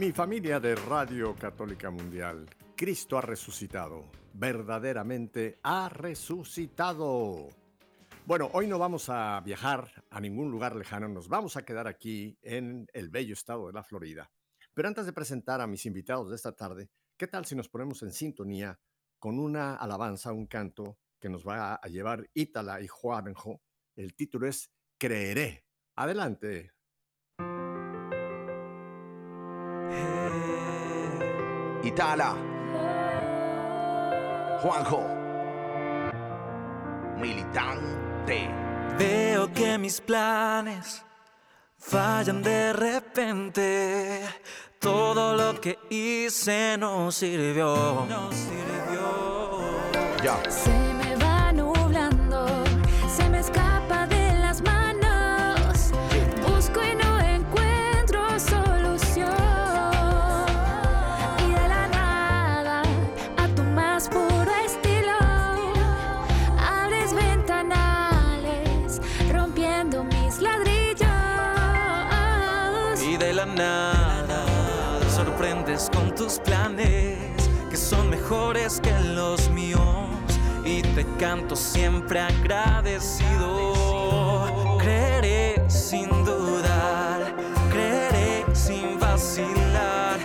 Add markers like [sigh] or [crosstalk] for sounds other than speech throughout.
Mi familia de Radio Católica Mundial, Cristo ha resucitado, verdaderamente ha resucitado. Bueno, hoy no vamos a viajar a ningún lugar lejano, nos vamos a quedar aquí en el bello estado de la Florida. Pero antes de presentar a mis invitados de esta tarde, ¿qué tal si nos ponemos en sintonía con una alabanza, un canto que nos va a llevar Ítala y Juanjo? El título es Creeré. Adelante. Itala. Juanjo. Militante. Veo que mis planes fallan de repente. Todo lo que hice no sirvió. No sirvió. Ya. Mis ladrillos. Y de la nada sorprendes con tus planes que son mejores que los míos. Y te canto siempre agradecido. Creeré sin dudar, creeré sin vacilar.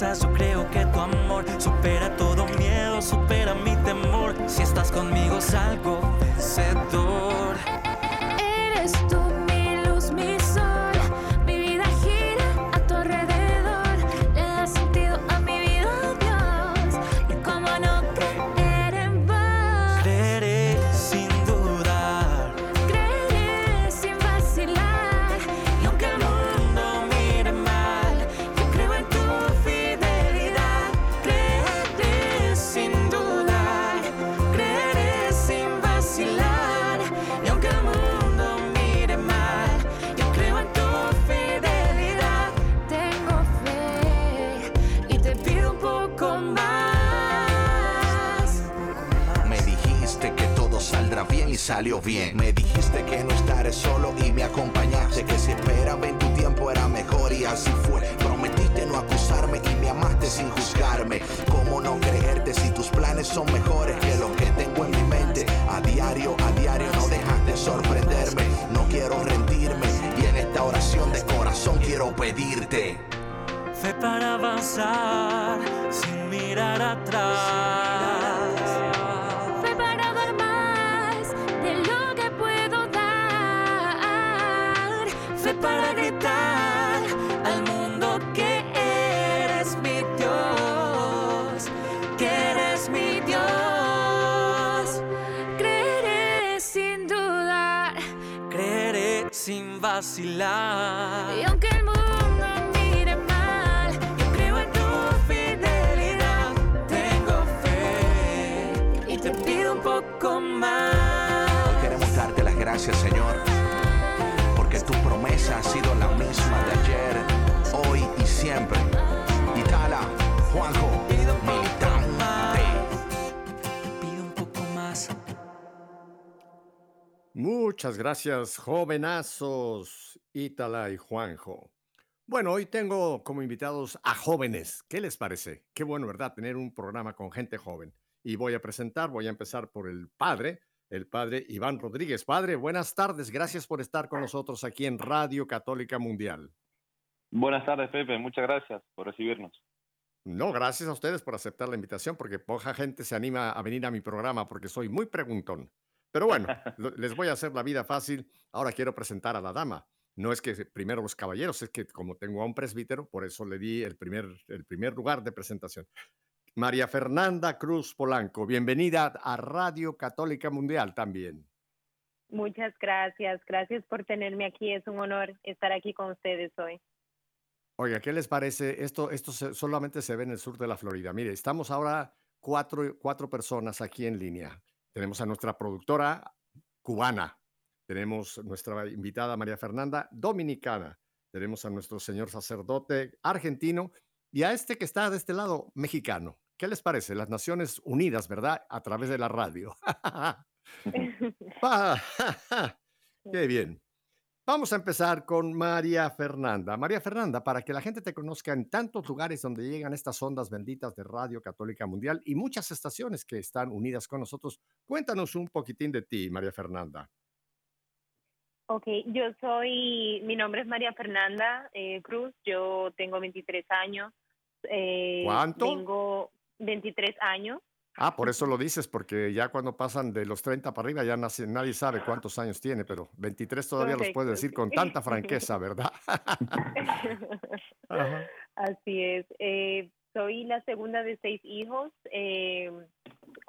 Yo creo que tu amor supera todo miedo, supera mi temor. Si estás conmigo salgo vencedor. Salió bien. Me dijiste que no estaré solo y me acompañaste. Que si esperaba en tu tiempo era mejor y así fue. Prometiste no acusarme y me amaste sin juzgarme. ¿Cómo no creerte si tus planes son mejores que lo que tengo en mi mente? A diario, a diario no dejas de sorprenderme. No quiero rendirme y en esta oración de corazón quiero pedirte. Fe para avanzar sin mirar atrás. Vacilar. Y aunque el mundo mire mal, yo creo en tu fidelidad. Tengo fe y te pido un poco más. Queremos darte las gracias, Señor, porque tu promesa ha sido la misma de ayer, hoy y siempre. Itala, Juanjo, Muchas gracias, jovenazos, Ítala y Juanjo. Bueno, hoy tengo como invitados a jóvenes. ¿Qué les parece? Qué bueno, ¿verdad? Tener un programa con gente joven. Y voy a presentar, voy a empezar por el padre, el padre Iván Rodríguez. Padre, buenas tardes. Gracias por estar con nosotros aquí en Radio Católica Mundial. Buenas tardes, Pepe. Muchas gracias por recibirnos. No, gracias a ustedes por aceptar la invitación, porque poca gente se anima a venir a mi programa porque soy muy preguntón. Pero [laughs] bueno, les voy a hacer la vida fácil. Ahora quiero presentar a la dama. No es que primero los caballeros, es que como tengo a un presbítero, por eso le di el primer, el primer lugar de presentación. María Fernanda Cruz Polanco, bienvenida a Radio Católica Mundial también. Muchas gracias, gracias por tenerme aquí. Es un honor estar aquí con ustedes hoy. Oiga, ¿qué les parece? Esto, esto se- solamente se ve en el sur de la Florida. Mire, estamos ahora cuatro, cuatro personas aquí en línea. Tenemos a nuestra productora cubana, tenemos nuestra invitada María Fernanda dominicana, tenemos a nuestro señor sacerdote argentino y a este que está de este lado mexicano. ¿Qué les parece? Las Naciones Unidas, ¿verdad? A través de la radio. [laughs] [laughs] [laughs] Qué bien. Vamos a empezar con María Fernanda. María Fernanda, para que la gente te conozca en tantos lugares donde llegan estas ondas benditas de Radio Católica Mundial y muchas estaciones que están unidas con nosotros, cuéntanos un poquitín de ti, María Fernanda. Ok, yo soy, mi nombre es María Fernanda eh, Cruz, yo tengo 23 años. eh, ¿Cuánto? Tengo 23 años. Ah, por eso lo dices, porque ya cuando pasan de los 30 para arriba ya nace- nadie sabe cuántos años tiene, pero 23 todavía los puedes decir con tanta franqueza, ¿verdad? [laughs] Ajá. Así es. Eh, soy la segunda de seis hijos eh,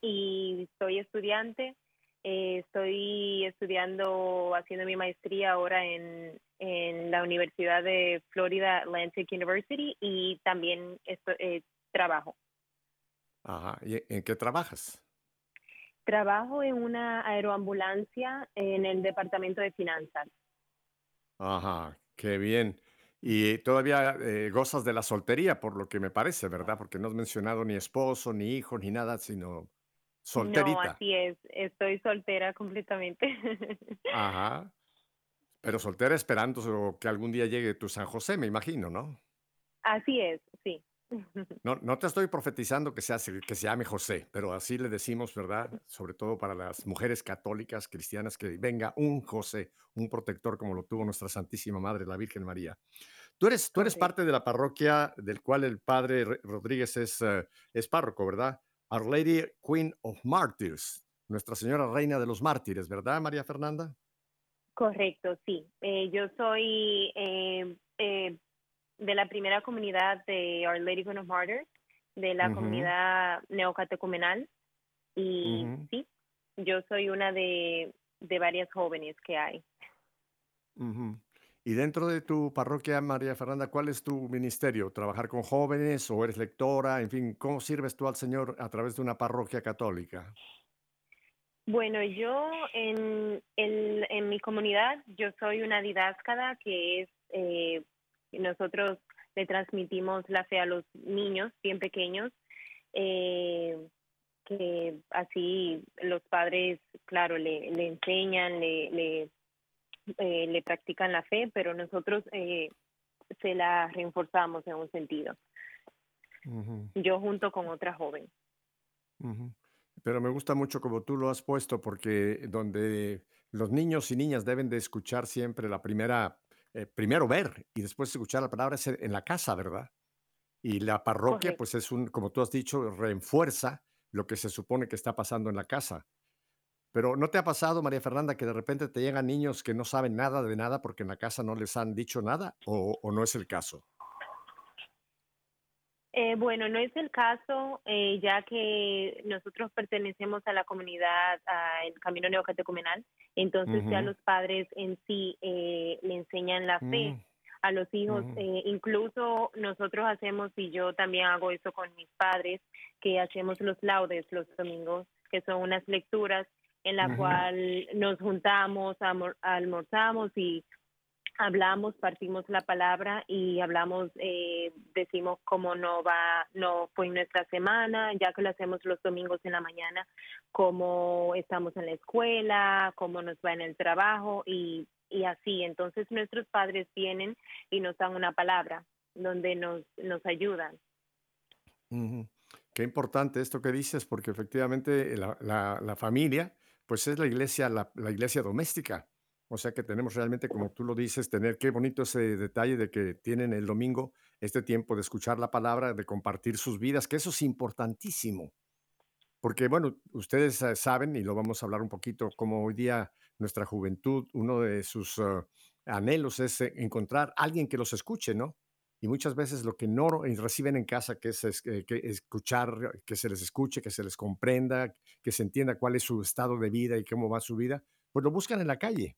y soy estudiante. Eh, estoy estudiando, haciendo mi maestría ahora en, en la Universidad de Florida Atlantic University y también esto- eh, trabajo. Ajá. ¿Y en qué trabajas? Trabajo en una aeroambulancia en el departamento de finanzas. Ajá, qué bien. Y todavía eh, gozas de la soltería, por lo que me parece, ¿verdad? Porque no has mencionado ni esposo, ni hijo, ni nada, sino No, solterita. así es. Estoy soltera completamente. [laughs] Ajá. Pero soltera esperando que algún día llegue tu San José, me imagino, ¿no? Así es, sí. No, no te estoy profetizando que, sea, que se llame José, pero así le decimos, ¿verdad? Sobre todo para las mujeres católicas, cristianas, que venga un José, un protector como lo tuvo nuestra Santísima Madre, la Virgen María. Tú eres, tú eres parte de la parroquia del cual el padre Re- Rodríguez es, eh, es párroco, ¿verdad? Our Lady Queen of Martyrs, Nuestra Señora Reina de los Mártires, ¿verdad, María Fernanda? Correcto, sí. Eh, yo soy eh, eh, de la primera comunidad de Our Lady Queen of Martyrs, de la comunidad neocatecumenal. Y sí, yo soy una de, de varias jóvenes que hay. Y dentro de tu parroquia, María Fernanda, ¿cuál es tu ministerio? ¿Trabajar con jóvenes o eres lectora? En fin, ¿cómo sirves tú al Señor a través de una parroquia católica? Bueno, yo en, en, en mi comunidad, yo soy una didáscada que es, eh, nosotros le transmitimos la fe a los niños bien pequeños, eh, que así los padres, claro, le, le enseñan, le, le, eh, le practican la fe, pero nosotros eh, se la reforzamos en un sentido, yo junto con otra joven. Pero me gusta mucho como tú lo has puesto, porque donde los niños y niñas deben de escuchar siempre la primera, eh, primero ver y después escuchar la palabra es en la casa, ¿verdad? Y la parroquia, Correcto. pues es un, como tú has dicho, refuerza lo que se supone que está pasando en la casa. Pero ¿no te ha pasado, María Fernanda, que de repente te llegan niños que no saben nada de nada porque en la casa no les han dicho nada? ¿O, o no es el caso? Eh, bueno, no es el caso, eh, ya que nosotros pertenecemos a la comunidad, al Camino Neocatecumenal, entonces ya los padres en sí eh, le enseñan la fe Mm, a los hijos. eh, incluso nosotros hacemos, y yo también hago eso con mis padres, que hacemos los laudes los domingos, que son unas lecturas en la cual nos juntamos, almorzamos y hablamos, partimos la palabra y hablamos, eh, decimos cómo no va, no fue nuestra semana, ya que lo hacemos los domingos en la mañana, cómo estamos en la escuela, cómo nos va en el trabajo y, y así. Entonces nuestros padres vienen y nos dan una palabra donde nos, nos ayudan. Qué importante esto que dices, porque efectivamente la, la- la familia pues es la iglesia, la, la iglesia doméstica. O sea que tenemos realmente, como tú lo dices, tener qué bonito ese detalle de que tienen el domingo este tiempo de escuchar la palabra, de compartir sus vidas, que eso es importantísimo. Porque, bueno, ustedes saben, y lo vamos a hablar un poquito, como hoy día nuestra juventud, uno de sus eh, anhelos es encontrar alguien que los escuche, ¿no? Y muchas veces lo que no reciben en casa, que es, es- eh, que escuchar, que se les escuche, que se les comprenda, que se entienda cuál es su estado de vida y cómo va su vida, pues lo buscan en la calle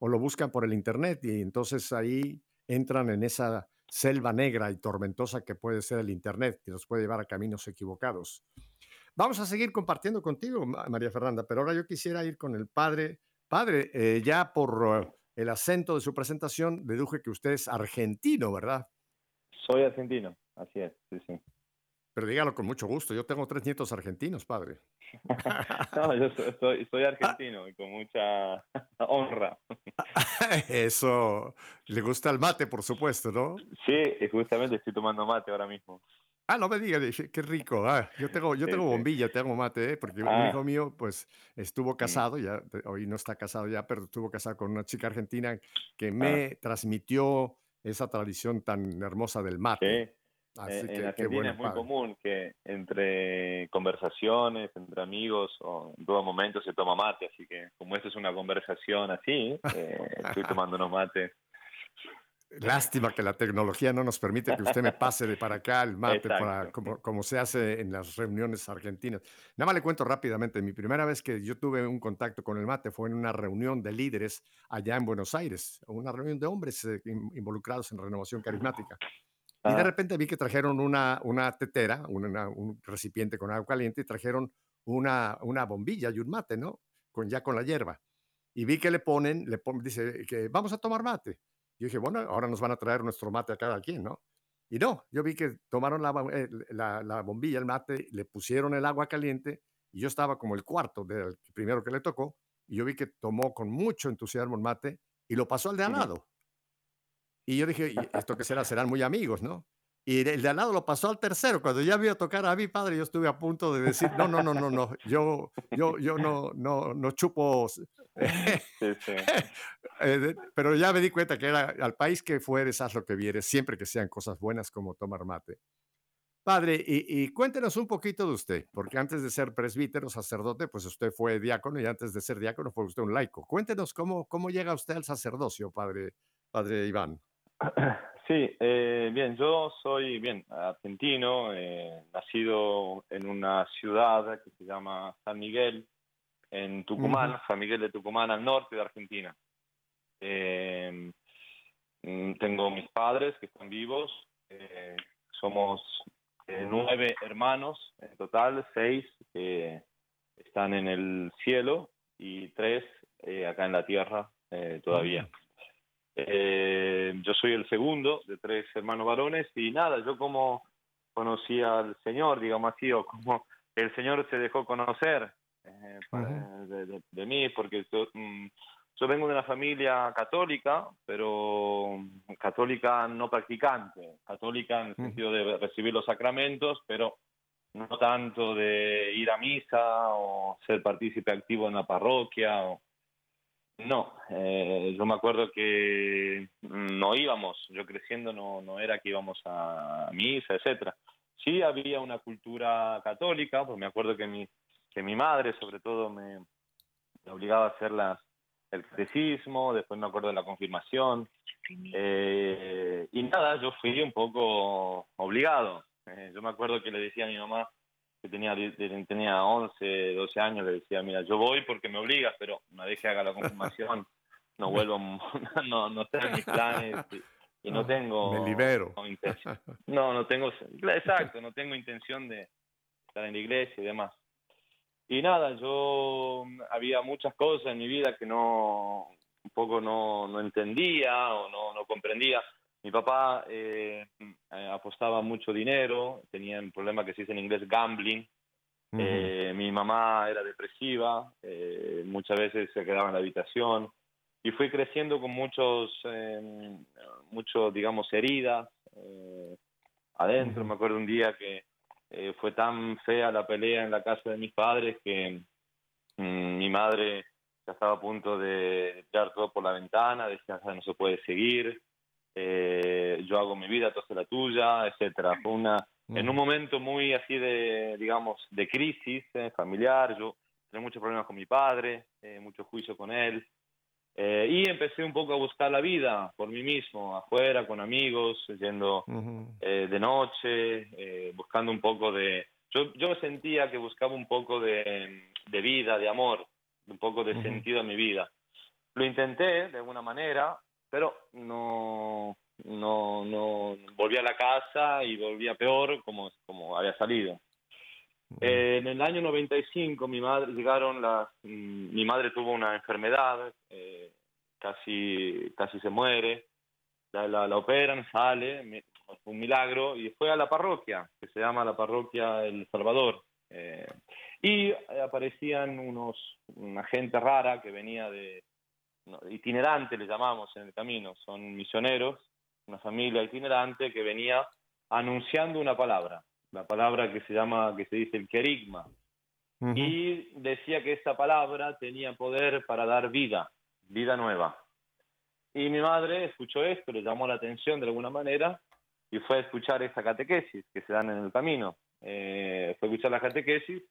o lo buscan por el internet y entonces ahí entran en esa selva negra y tormentosa que puede ser el internet, que los puede llevar a caminos equivocados. Vamos a seguir compartiendo contigo, Ma- María Fernanda, pero ahora yo quisiera ir con el padre. Padre, eh, ya por eh, el acento de su presentación, deduje que usted es argentino, ¿verdad? Soy argentino, así es, sí, sí. Pero dígalo con mucho gusto. Yo tengo tres nietos argentinos, padre. [laughs] No, yo soy, soy, argentino y con mucha [laughs] honra. [laughs] Eso le gusta el mate, por supuesto, ¿no? Sí, justamente estoy tomando mate ahora mismo. Ah, no me diga, qué rico. Ah, yo tengo, yo tengo bombilla, tengo mate, ¿eh? porque un Ah. hijo mío, pues, estuvo casado, ya, hoy no está casado ya, pero estuvo casado con una chica argentina que Ah. me transmitió esa tradición tan hermosa del mate. Sí. Así En, que Argentina es muy padre. común que entre conversaciones, entre amigos o en todo momento se toma mate, así que como esta es una conversación así, eh, estoy [laughs] tomando unos mates. Lástima que la tecnología no nos permite que usted me pase de para acá el mate, para, como, como se hace en las reuniones argentinas. Nada más le cuento rápidamente, mi primera vez que yo tuve un contacto con el mate fue en una reunión de líderes allá en Buenos Aires, una reunión de hombres eh, in- involucrados en renovación carismática. Y de repente vi que trajeron una, una tetera, una- un recipiente con agua caliente y trajeron una, una bombilla y un mate, ¿no? Con, ya con la hierba. Y vi que le ponen, le ponen, dice que vamos a tomar mate. Yo dije, bueno, ahora nos van a traer nuestro mate a cada quien, ¿no? Y no, yo vi que tomaron la, eh, la, la bombilla, el mate, le pusieron el agua caliente y yo estaba como el cuarto del primero que le tocó y yo vi que tomó con mucho entusiasmo el mate y lo pasó al de al lado. Y yo dije, "¿Y esto que será? Serán muy amigos, ¿no? Y el de al lado lo pasó al tercero. Cuando ya vio tocar a mi padre, yo estuve a punto de decir, no, no, no, no, no, yo, yo, yo no, no, no chupo. Sí, sí. [laughs] Eh, pero ya me di cuenta que era al país que fueres, haz lo que vieres, siempre que sean cosas buenas como tomar mate. Padre, y, y cuéntenos un poquito de usted, porque antes de ser presbítero, sacerdote, pues usted fue diácono y antes de ser diácono fue usted un laico. Cuéntenos cómo, cómo llega usted al sacerdocio, padre, padre Iván. [clears throat] Sí, eh, bien, yo soy bien argentino, eh, nacido en una ciudad que se llama San Miguel, en Tucumán. San Miguel de Tucumán, al norte de Argentina. Eh, tengo mis padres que están vivos, eh, somos nueve hermanos en total, seis que están en el cielo y tres eh, acá en la tierra eh, todavía. Eh, yo soy el segundo de tres hermanos varones y nada, yo como conocí al Señor, digamos así, o como el Señor se dejó conocer eh, para- de, de- de mí, porque yo, mm, yo vengo de una familia católica, pero mm, católica no practicante, católica en el sentido de recibir los sacramentos, pero no tanto de ir a misa o ser partícipe activo en la parroquia o, no, eh, yo me acuerdo que no íbamos, yo creciendo no, no era que íbamos a misa, etcétera. Sí había una cultura católica, pues me acuerdo que mi, que mi madre sobre todo me, obligaba a hacer las, el catecismo, después me acuerdo de la confirmación, eh, y nada, yo fui un poco obligado. Eh, yo me acuerdo que le decía a mi mamá, que tenía, tenía 11, 12 años, le decía, mira, yo voy porque me obligas, pero una vez que haga la confirmación, no vuelvo, [laughs] no, no está en mis planes y, y no tengo... Me libero. no, intención. No, no tengo, exacto, no tengo intención de estar en la iglesia y demás. Y nada, yo había muchas cosas en mi vida que no, un poco no, no entendía o no, no comprendía. Mi papá eh, eh, apostaba mucho dinero, tenía un problema que se dice en inglés gambling. Eh, mi mamá era depresiva, eh, muchas veces se quedaba en la habitación y fui creciendo con muchos, eh, muchos digamos, heridas adentro. Me acuerdo un día que fue tan fea la pelea en la casa de mis padres que mm, mi madre ya estaba a punto de tirar todo por la ventana, decía, "Ya no se puede seguir, eh, yo hago mi vida, tú haces la tuya, etcétera. Fue una, en un momento muy así de, digamos, de crisis eh, familiar, yo tenía muchos problemas con mi padre, eh, mucho juicio con él, eh, y empecé un poco a buscar la vida por mí mismo, afuera, con amigos, yendo eh, de noche, eh, buscando un poco de... Yo, yo sentía que buscaba un poco de, de vida, de amor, un poco de Ujú. sentido a mi vida. Lo intenté de alguna manera, pero no, no, no volví a la casa y volvía peor como, como había salido. Eh, en el año 95 mi madre llegaron las mm, mi madre tuvo una enfermedad eh, casi casi se muere la, la, la operan sale mi- fue un milagro y fue a la parroquia que se llama la parroquia El Salvador eh, y aparecían unos una gente rara que venía de itinerante le llamamos en el camino son misioneros una familia itinerante que venía anunciando una palabra la palabra que se llama, que se dice el querigma, y decía que esa palabra tenía poder para dar vida, vida nueva. Y mi madre escuchó esto, le llamó la atención de alguna manera y fue a escuchar esa catequesis que se dan en el camino. Eh, fue a escuchar la catequesis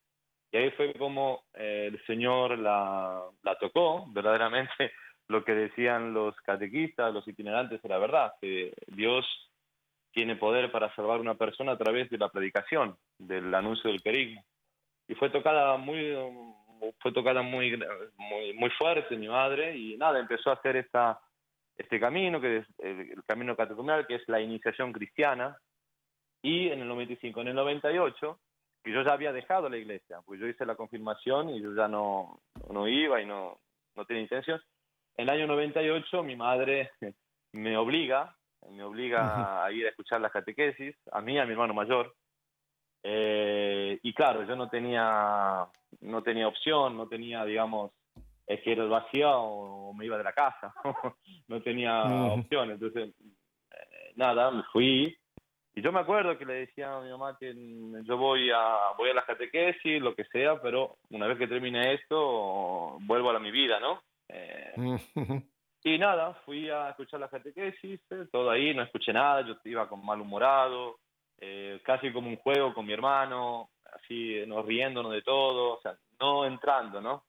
y ahí fue como eh, el Señor la, la tocó, verdaderamente lo que decían los catequistas, los itinerantes, era verdad, que Dios tiene poder para salvar a una persona a través de la predicación, del anuncio del querigma. Y fue tocada muy fue tocada muy muy, muy fuerte mi madre y nada, empezó a hacer esta este camino que es el, camino catecumenal que es la iniciación cristiana y en el 95, en el 98 que yo ya había dejado la iglesia, pues yo hice la confirmación y yo ya no, no iba y no, no tenía intención. En el año 98 mi madre [laughs] me obliga me obliga a ir a escuchar las catequesis, a mí y a mi hermano mayor. Eh, y claro, yo no tenía, no tenía opción, no tenía, digamos, es que era el vacío o me iba de la casa, [laughs] no tenía opción. Entonces, eh, nada, me fui. Y yo me acuerdo que le decía a mi mamá que yo voy a, voy a las catequesis, lo que sea, pero una vez que termine esto, vuelvo a la, mi vida, ¿no? Eh, [laughs] y nada, fui a escuchar la catequesis, eh, todo ahí, no escuché nada, yo iba con malhumorado, eh, casi como un juego con mi hermano, así nos riéndonos de todo, o sea, no entrando, ¿no?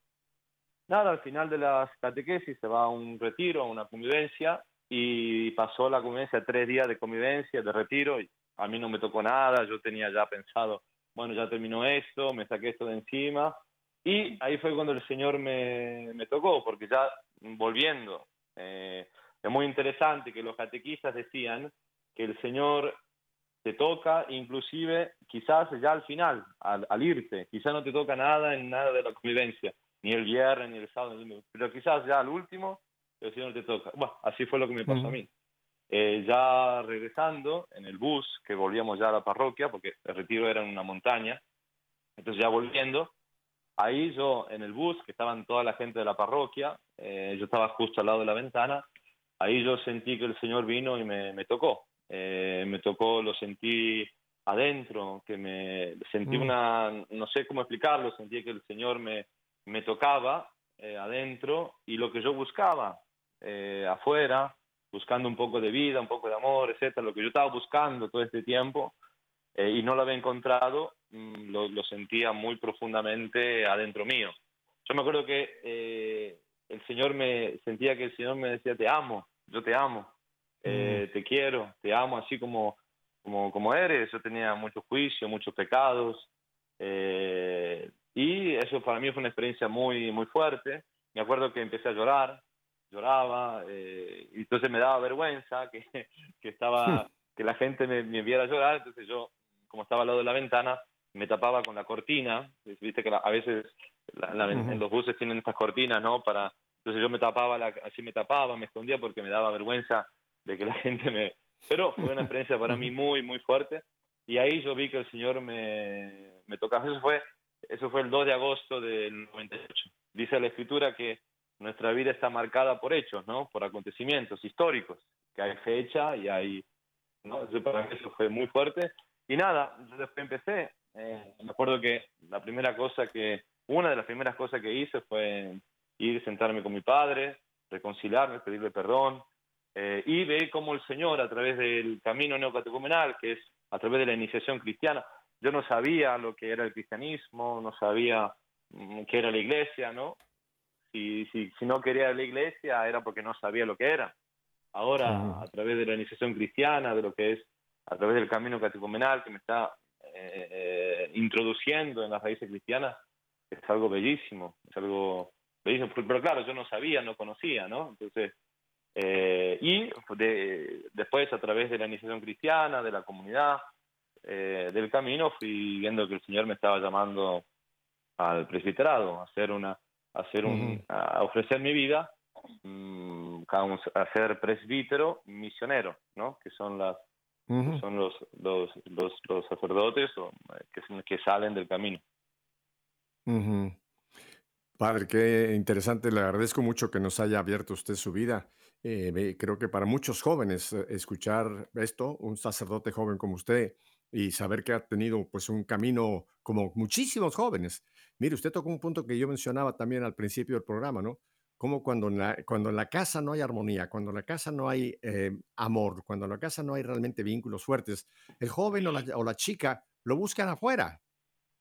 Nada, al final de las catequesis se va a un retiro, a una convivencia, y pasó la convivencia tres días de convivencia, de retiro, y a mí no me tocó nada, yo tenía ya pensado, bueno, ya terminó esto, me saqué esto de encima, y ahí fue cuando el Señor me, me tocó, porque ya volviendo, eh, es muy interesante que los catequistas decían que el Señor te toca, inclusive quizás ya al final, al, al irte, quizás no te toca nada en nada de la convivencia, ni el viernes, ni el sábado, pero quizás ya al último el Señor te toca. Bueno, así fue lo que me pasó a mí. Eh, ya regresando en el bus, que volvíamos ya a la parroquia, porque el retiro era en una montaña, entonces ya volviendo, ahí yo en el bus, que estaban toda la gente de la parroquia, eh, yo estaba justo al lado de la ventana, ahí yo sentí que el Señor vino y me, me tocó. Eh, me tocó, lo sentí adentro, que me sentí Mm. una, no sé cómo explicarlo, sentí que el Señor me, me tocaba eh, adentro y lo que yo buscaba eh, afuera, buscando un poco de vida, un poco de amor, etcétera, lo que yo estaba buscando todo este tiempo eh, y no lo había encontrado, mm, lo, lo sentía muy profundamente adentro mío. Yo me acuerdo que eh, el Señor me sentía que el Señor me decía te amo, yo te amo, eh, te quiero, te amo así como como como eres. Yo tenía mucho juicio, muchos pecados eh, y eso para mí fue una experiencia muy muy fuerte. Me acuerdo que empecé a llorar, lloraba eh, y entonces me daba vergüenza que, [laughs] que estaba [laughs] que la gente me, me viera llorar, entonces yo como estaba al lado de la ventana me tapaba con la cortina, viste que la- a veces la- la- Ujú. en los buses tienen estas cortinas, ¿no? Para entonces yo me tapaba, así me tapaba, me escondía porque me daba vergüenza de que la [laughs] gente me... Pero fue una experiencia para mí muy, muy fuerte y ahí yo vi que el Señor me, me tocaba. Eso fue, eso fue el 2 de agosto del 98. Dice la Escritura que nuestra vida está marcada por hechos, ¿no? Por acontecimientos históricos, que hay fecha y hay... ¿no? Para mí eso fue muy fuerte. Y nada, yo después empecé. eh, me acuerdo que la primera cosa que una de las primeras cosas que hice fue ir, sentarme con mi padre, reconciliarme, pedirle perdón, eh, y ver cómo el Señor, a través del camino neocatecumenal, que es a través de la iniciación cristiana, yo no sabía lo que era el cristianismo, no sabía mm, qué era la iglesia, ¿no? Si, si, si no quería la iglesia era porque no sabía lo que era. Ahora, a través de la iniciación cristiana, de lo que es, a través del camino catecumenal que me está eh, eh, introduciendo en las raíces cristianas, es algo bellísimo, es algo bellísimo. Pero claro, yo no sabía, no conocía, ¿no? Entonces, eh, y de- después a través de la iniciación cristiana, de la comunidad, eh, del camino, fui viendo que el Señor me estaba llamando al presbiterado, a hacer una, a hacer un, a ofrecer mi vida, vamos a ser presbítero misionero, ¿no? Que son las, Son los, los, los, los sacerdotes o, eh, que, que salen del camino. Ujú. Padre, qué interesante. Le agradezco mucho que nos haya abierto usted su vida. Eh, creo que para muchos jóvenes eh, escuchar esto, un sacerdote joven como usted, y saber que ha tenido pues un camino como muchísimos jóvenes. Mire, usted tocó un punto que yo mencionaba también al principio del programa, ¿no? Como cuando en la, cuando en la casa no hay armonía, cuando en la casa no hay eh, amor, cuando en la casa no hay realmente vínculos fuertes, el joven o la, o la chica lo buscan afuera.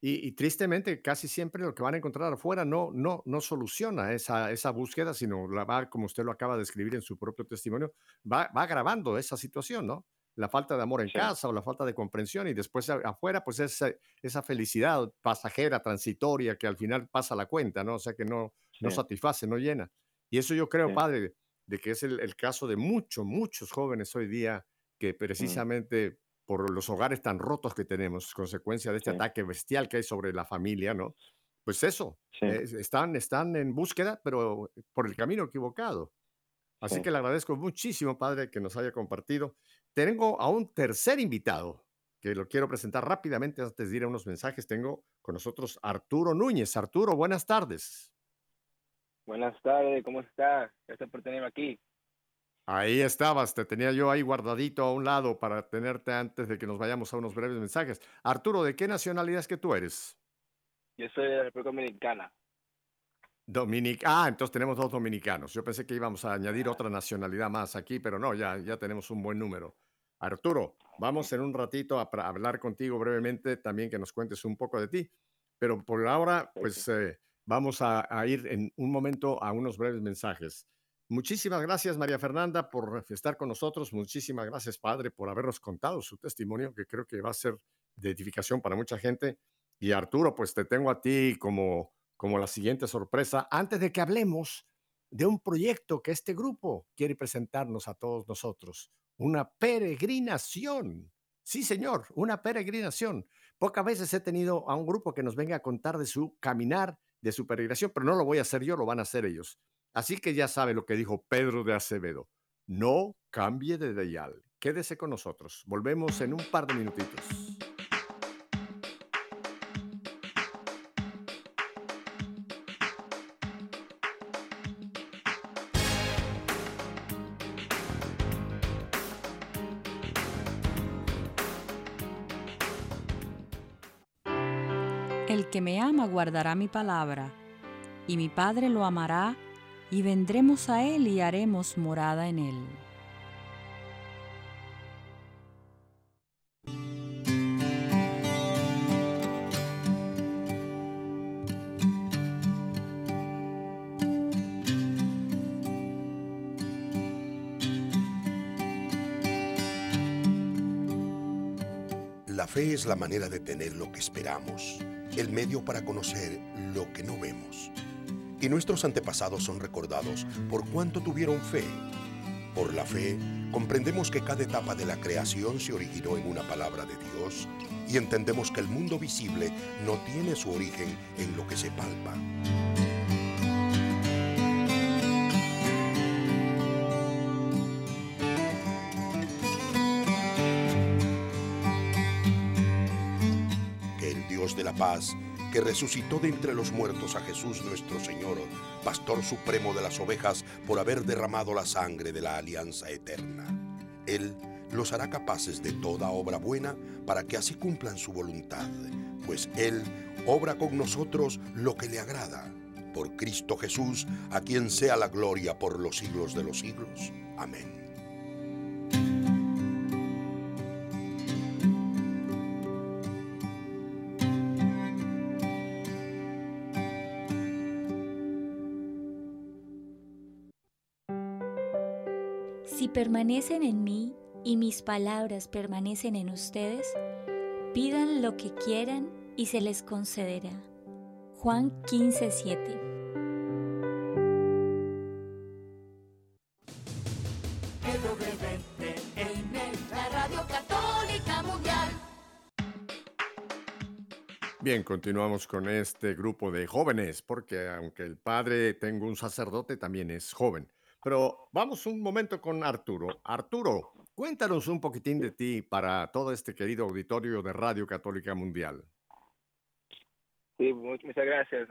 Y, y tristemente, casi siempre lo que van a encontrar afuera no, no, no soluciona esa, esa búsqueda, sino la va, como usted lo acaba de escribir en su propio testimonio, va, va agravando esa situación, ¿no? La falta de amor en Sí. casa o la falta de comprensión y después afuera, pues esa, esa felicidad pasajera, transitoria, que al final pasa la cuenta, ¿no? O sea, que no, no satisface, no llena. Y eso yo creo, Sí. padre, de que es el, el caso de muchos, muchos jóvenes hoy día que precisamente por los hogares tan rotos que tenemos, consecuencia de este ataque bestial que hay sobre la familia, ¿no? Pues eso, eh, están, están en búsqueda, pero por el camino equivocado. Así Sí. que le agradezco muchísimo, padre, que nos haya compartido. Tengo a un tercer invitado que lo quiero presentar rápidamente antes de ir a unos mensajes. Tengo con nosotros Arturo Núñez. Arturo, buenas tardes. Buenas tardes, ¿cómo está? Gracias por tenerme aquí. Ahí estabas, te tenía yo ahí guardadito a un lado para tenerte antes de que nos vayamos a unos breves mensajes. Arturo, ¿de qué nacionalidad es que tú eres? Yo soy de la República Dominicana. Dominic ah, entonces tenemos dos dominicanos. Yo pensé que íbamos a añadir otra nacionalidad más aquí, pero no, ya, ya tenemos un buen número. Arturo, vamos en un ratito a, hablar contigo brevemente, también que nos cuentes un poco de ti. Pero por ahora, pues eh, vamos a, a ir en un momento a unos breves mensajes. Muchísimas gracias, María Fernanda, por estar con nosotros. Muchísimas gracias, Padre, por habernos contado su testimonio, que creo que va a ser de edificación para mucha gente. Y Arturo, pues te tengo a ti como, como la siguiente sorpresa, antes de que hablemos de un proyecto que este grupo quiere presentarnos a todos nosotros, una peregrinación. Sí, señor, una peregrinación. Pocas veces he tenido a un grupo que nos venga a contar de su caminar, de su pero no lo voy a hacer yo, lo van a hacer ellos. Así que ya sabe lo que dijo Pedro de Acevedo. No cambie de dial. Quédese con nosotros. Volvemos en un par de minutitos. Ama guardará mi palabra, y mi Padre lo amará, y vendremos a él y haremos morada en él. La fe es la manera de tener lo que esperamos, el medio para conocer lo que no vemos. Y nuestros antepasados son recordados por cuánto tuvieron fe. Por la fe, comprendemos que cada etapa de la creación se originó en una palabra de Dios y entendemos que el mundo visible no tiene su origen en lo que se palpa. Paz, que resucitó de entre los muertos a Jesús nuestro Señor, pastor supremo de las ovejas, por haber derramado la sangre de la alianza eterna. Él los hará capaces de toda obra buena para que así cumplan su voluntad, pues Él obra con nosotros lo que le agrada. Por Cristo Jesús, a quien sea la gloria por los siglos de los siglos. Amén. Si permanecen en mí y mis palabras permanecen en ustedes, pidan lo que quieran y se les concederá. Juan 15, 7. La Radio Católica Mundial. Bien, continuamos con este grupo de jóvenes, porque aunque el padre tenga un sacerdote, también es joven. Pero vamos un momento con Arturo. Arturo, cuéntanos un poquitín de ti para todo este querido auditorio de Radio Católica Mundial. Sí, mu- muchas gracias.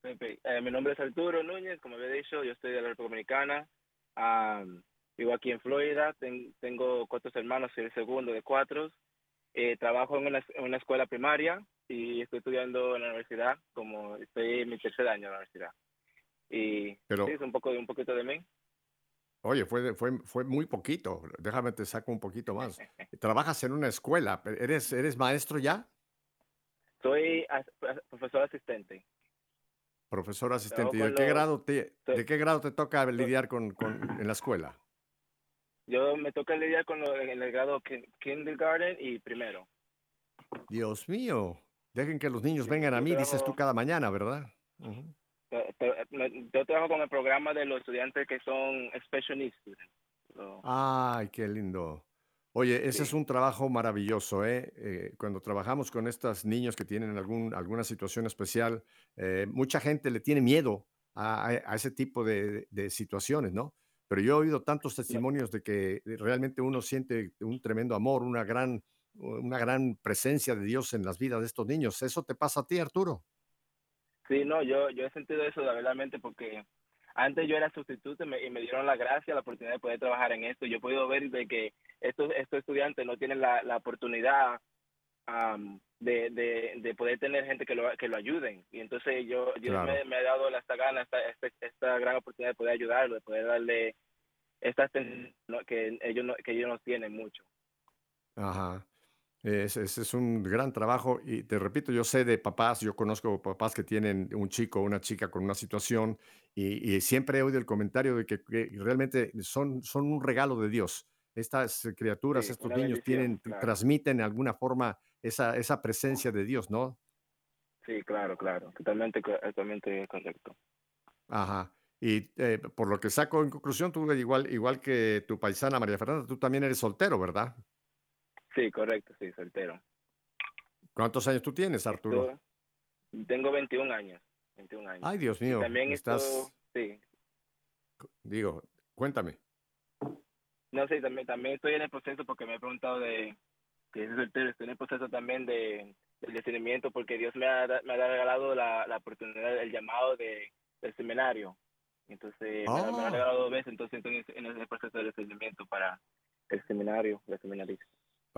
Pepe. Eh, mi nombre es Arturo Núñez, como había dicho, yo estoy de la República Dominicana. um, vivo aquí en Florida, ten- tengo cuatro hermanos, soy el segundo de cuatro. Eh, trabajo en una, escuela primaria y estoy estudiando en la universidad, como estoy en mi tercer año en la universidad. Y Pero- sí, es un, poco, un poquito de mí. Oye, fue, fue, fue muy poquito. Déjame te saco un poquito más. [laughs] Trabajas en una escuela. ¿Eres, eres maestro ya? Soy as- profesor asistente. Profesor asistente. ¿Y de qué los- grado te, de qué grado te toca lidiar con, con- en la escuela? Yo me toca lidiar con lo, en el grado kin- kindergarten y primero. Dios mío. Dejen que los niños vengan a mí, dices tú cada mañana, ¿verdad? Me- Yo trabajo con el programa de los estudiantes que son special needs students. So, Ay, qué lindo. Oye, ese es un trabajo maravilloso, ¿eh? Eh, Cuando trabajamos con estos niños que tienen algún, alguna situación especial, eh, mucha gente le tiene miedo a ese tipo de, de situaciones, ¿no? Pero yo he oído tantos testimonios de que realmente uno siente un tremendo amor, una gran, una gran presencia de Dios en las vidas de estos niños. ¿Eso te pasa a ti, Arturo? Sí, no, yo, yo he sentido eso verdaderamente porque antes yo era sustituto y me, y me dieron la gracia, la oportunidad de poder trabajar en esto. Yo he podido ver de que estos, estos estudiantes no tienen la, la oportunidad de, de, de poder tener gente que lo, que lo ayuden. Y entonces yo, Claro. me, me ha dado esta gana, esta, esta, esta gran oportunidad de poder ayudarlo, de poder darle esta atención ¿no? que ellos no, que ellos no tienen mucho. Ajá. Ese es un gran trabajo y te repito, yo sé de papás, yo conozco papás que tienen un chico o una chica con una situación y, y siempre he oído el comentario de que, que realmente son, son un regalo de Dios. Estas criaturas, Sí, estos niños tienen, claro. transmiten de alguna forma esa, esa presencia de Dios, ¿no? Sí, claro, claro, totalmente, totalmente correcto. Ajá. Y eh, por lo que saco en conclusión, tú igual, igual que tu paisana María Fernanda, tú también eres soltero, ¿verdad? Sí, correcto, sí, soltero. ¿Cuántos años tú tienes, Arturo? Tengo 21 años, 21 años. Ay, Dios Y mío, también estás, esto, sí, digo, cuéntame. no sé, también, también estoy en el proceso porque me he preguntado de que soy soltero, estoy en el proceso también de del discernimiento porque Dios me ha, me ha regalado la, la oportunidad, el llamado de, del seminario. Entonces, me, ha- me lo ha Oh. regalado dos veces, entonces estoy en ese proceso de discernimiento para el seminario, el seminarista.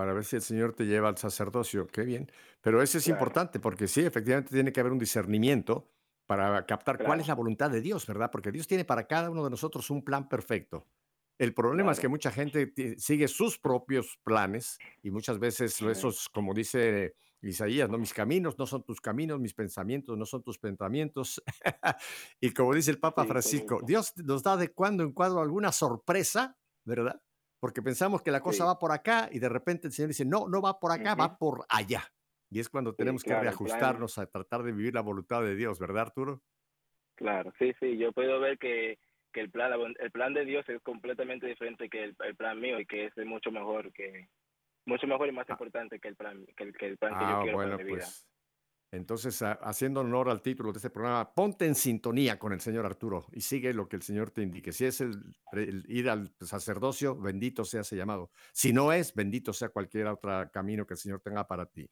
Para ver si el Señor te lleva al sacerdocio. Qué bien. Pero eso es Claro. importante porque sí, efectivamente tiene que haber un discernimiento para captar cuál Claro. es la voluntad de Dios, ¿verdad? Porque Dios tiene para cada uno de nosotros un plan perfecto. El problema es que Claro. mucha gente sigue sus propios planes y muchas veces Ujú. esos, como dice Isaías, ¿no? Mis caminos no son tus caminos, mis pensamientos no son tus pensamientos. [laughs] y como dice el Papa Sí, Francisco. Dios nos da de cuando en cuando alguna sorpresa, ¿verdad? Porque pensamos que la cosa Sí. va por acá y de repente el Señor dice, no, no va por acá, va por allá. Y es cuando tenemos claro, que reajustarnos a tratar de vivir la voluntad de Dios, ¿verdad, Arturo? Claro, sí, sí, yo puedo ver que, que el plan el plan de Dios es completamente diferente que el, el plan mío y que es mucho mejor que mucho mejor y más importante que el plan que el, que el plan que yo Ah, quiero bueno, para mi vida. pues. Entonces, ha- haciendo honor al título de este programa, ponte en sintonía con el Señor Arturo y sigue lo que el Señor te indique. Si es el, el ir al sacerdocio, bendito sea ese llamado. Si no es, bendito sea cualquier otro camino que el Señor tenga para ti.